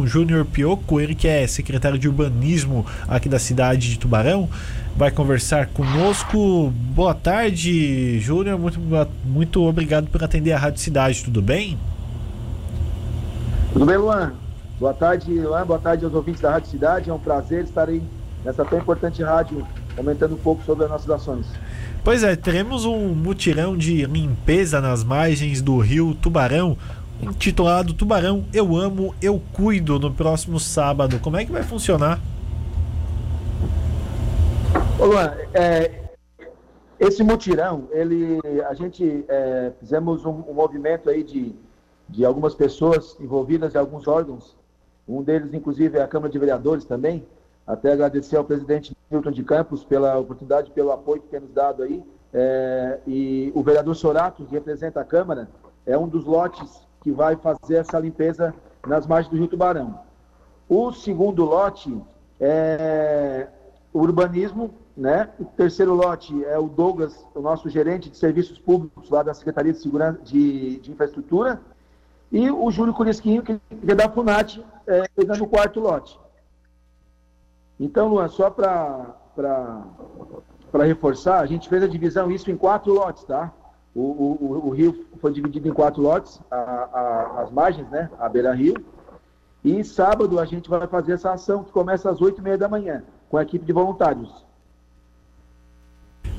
com o Júnior Pioco, ele que é secretário de urbanismo aqui da cidade de Tubarão. Vai conversar conosco. Boa tarde, Júnior. Muito, muito obrigado por atender a Rádio Cidade. Tudo bem? Tudo bem, Luan? Boa tarde, Luan. Boa tarde aos ouvintes da Rádio Cidade. É um prazer estar aí nessa tão importante rádio comentando um pouco sobre as nossas ações. Pois é, teremos um mutirão de limpeza nas margens do rio Tubarão, intitulado Tubarão Eu Amo, Eu Cuido, no próximo sábado. Como é que vai funcionar? Ô Luan, é, esse mutirão, ele, a gente é, fizemos um, um, movimento aí de, de algumas pessoas envolvidas em alguns órgãos, um deles inclusive é a Câmara de Vereadores também, até agradecer ao presidente Milton de Campos pela oportunidade, pelo apoio que tem nos dado aí. É, e o vereador Sorato, que representa a Câmara, é um dos lotes que vai fazer essa limpeza nas margens do Rio Tubarão. O segundo lote é urbanismo, né? O terceiro lote é o Douglas, o nosso gerente de serviços públicos lá da Secretaria de Segurança de, de Infraestrutura, e o Júlio Curisquinho, que é da FUNAT, é, pegando o quarto lote. Então, Luan, só para reforçar, a gente fez a divisão isso em quatro lotes, tá? O, o, o rio foi dividido em quatro lotes, a, a, as margens, né? A beira-rio. E sábado a gente vai fazer essa ação que começa às oito e meia da manhã, com a equipe de voluntários.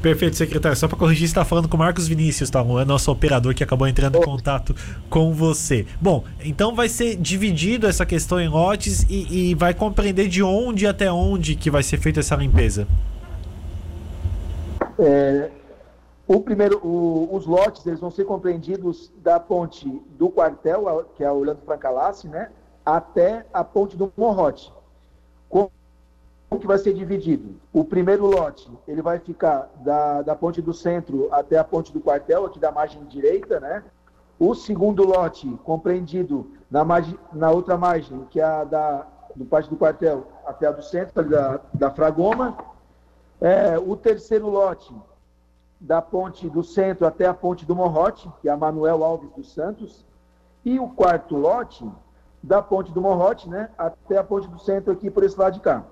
Perfeito, secretário. Só para corrigir, você está falando com o Marcos Vinícius, tá? É nosso operador que acabou entrando em contato com você. Bom, então vai ser dividido essa questão em lotes e, e vai compreender de onde até onde que vai ser feita essa limpeza. É, o primeiro, o, os lotes eles vão ser compreendidos da ponte do quartel, que é a Orlando Francalassi, né, até a ponte do Morrote. Com que vai ser dividido? O primeiro lote, ele vai ficar da, da ponte do centro até a ponte do quartel, aqui da margem direita, né? O segundo lote, compreendido na, margem, na outra margem, que é a da, do parte do quartel até a do centro, da, da Fragoma. É, o terceiro lote, da ponte do centro até a ponte do Morrote, que é a Manuel Alves dos Santos. E o quarto lote, da ponte do Morrote, né, até a ponte do centro aqui por esse lado de cá.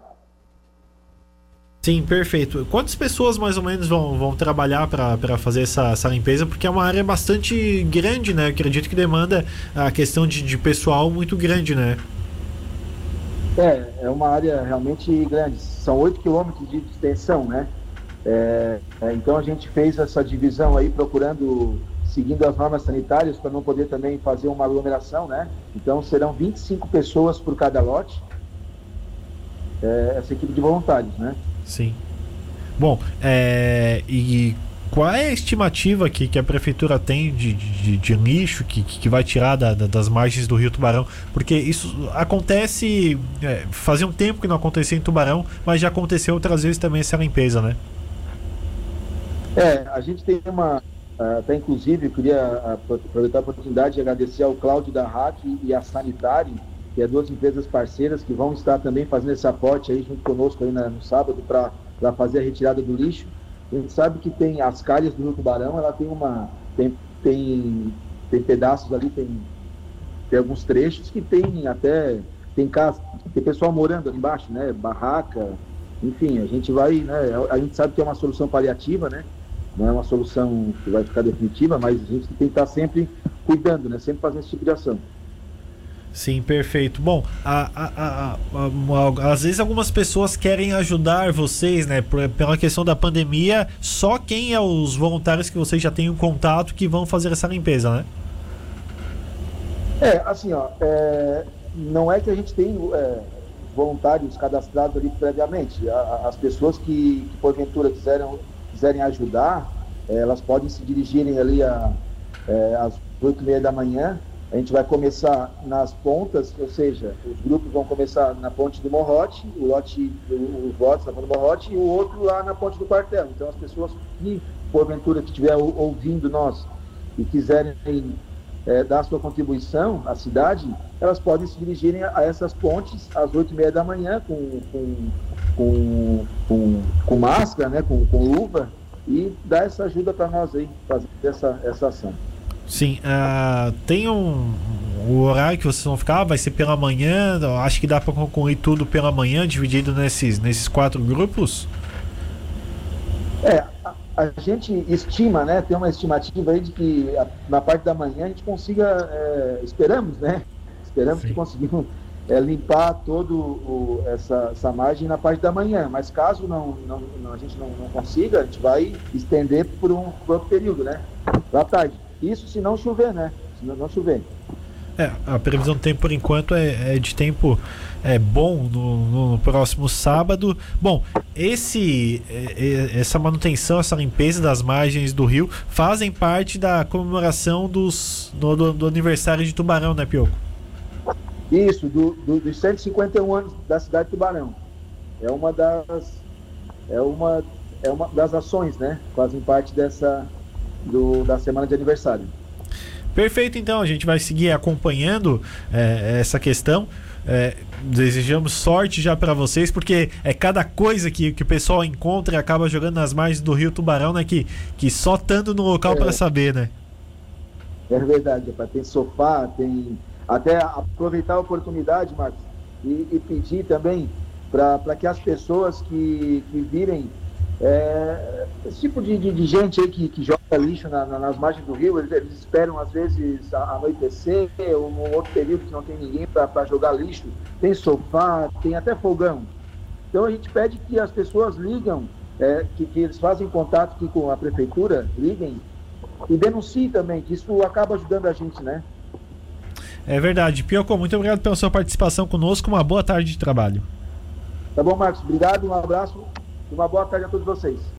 Sim, perfeito. Quantas pessoas mais ou menos vão, vão trabalhar para fazer essa, essa limpeza? Porque é uma área bastante grande, né? Eu acredito que demanda a questão de, de pessoal muito grande, né? É, é uma área realmente grande. São 8 quilômetros de extensão, né? É, é, então a gente fez essa divisão aí procurando, seguindo as normas sanitárias, para não poder também fazer uma aglomeração, né? Então serão 25 pessoas por cada lote. É, essa equipe de voluntários, né? Sim. Bom, é, e qual é a estimativa que, que a prefeitura tem de, de, de lixo que, que vai tirar da, da, das margens do Rio Tubarão? Porque isso acontece. É, fazia um tempo que não acontecia em Tubarão, mas já aconteceu outras vezes também essa limpeza, né? É, a gente tem uma. Até inclusive, eu queria aproveitar a oportunidade de agradecer ao Cláudio da RAC e à Sanitari que é duas empresas parceiras que vão estar também fazendo esse aporte aí junto conosco aí no sábado para fazer a retirada do lixo. A gente sabe que tem as calhas do Rio Tubarão, ela tem uma. tem, tem, tem pedaços ali, tem, tem alguns trechos que tem até. Tem casa, tem pessoal morando ali embaixo, né? Barraca, enfim, a gente vai, né? A gente sabe que é uma solução paliativa, né? Não é uma solução que vai ficar definitiva, mas a gente tem que estar sempre cuidando, né? Sempre fazendo esse tipo de ação. Sim, perfeito. Bom, a, a, a, às vezes algumas pessoas querem ajudar vocês, né? Por, pela questão da pandemia, só quem é os voluntários que vocês já têm um contato que vão fazer essa limpeza, né? É, assim, ó, é, não é que a gente tem é, voluntários cadastrados ali previamente. as pessoas que, que porventura quiserem, quiserem ajudar, é, elas podem se dirigirem ali a, é, às oito e meia da manhã a gente vai começar nas pontas, ou seja, os grupos vão começar na ponte do Morrote, o lote, os lotes na ponte do Morrote e o outro lá na ponte do quartel. Então as pessoas que, porventura, que estiver ouvindo nós e quiserem é, dar sua contribuição à cidade, elas podem se dirigirem a essas pontes às oito e meia da manhã com, com, com, com, com máscara, né, com, com luva, e dar essa ajuda para nós aí, fazer essa, essa ação. Sim, uh, tem um, o horário que vocês vão ficar vai ser pela manhã? Acho que dá para concluir tudo pela manhã, dividido nesses, nesses quatro grupos? É, a, a gente estima, né? Tem uma estimativa aí de que a, na parte da manhã a gente consiga, é, esperamos, né? Esperamos Sim. que conseguimos é, limpar toda essa, essa margem na parte da manhã. Mas caso não, não, não a gente não, não, consiga, a gente vai estender por um, outro período, né? Para tarde. Isso se não chover, né? Se não, não chover. É, a previsão do tempo por enquanto é, é de tempo é bom no, no, próximo sábado. Bom, esse é, é, essa manutenção, essa limpeza das margens do rio fazem parte da comemoração dos, do, do, do aniversário de Tubarão, né, Pioco? Isso, do, do, dos 151 anos da cidade de Tubarão. É uma das é uma é uma das ações, né? Fazem parte dessa do, da semana de aniversário. Perfeito, então a gente vai seguir acompanhando é, essa questão. É, desejamos sorte já para vocês, porque é cada coisa que, que o pessoal encontra e acaba jogando nas margens do Rio Tubarão, né? Que, que só estando no local é, para saber, né? É verdade, tem sofá, tem. Até aproveitar a oportunidade, Marcos, e, e pedir também para que as pessoas que, que virem é, esse tipo de, de, de, gente aí que, que joga lixo na, na, nas margens do rio, eles, eles esperam às vezes anoitecer ou um outro período que não tem ninguém para jogar lixo. Tem sofá, tem até fogão. Então a gente pede que as pessoas ligam, é, que, que eles fazem contato aqui com a prefeitura, liguem e denunciem também, que isso acaba ajudando a gente, né? É verdade. Pioco, muito obrigado pela sua participação conosco. Uma boa tarde de trabalho. Tá bom, Marcos. Obrigado, um abraço. Uma boa tarde a todos vocês.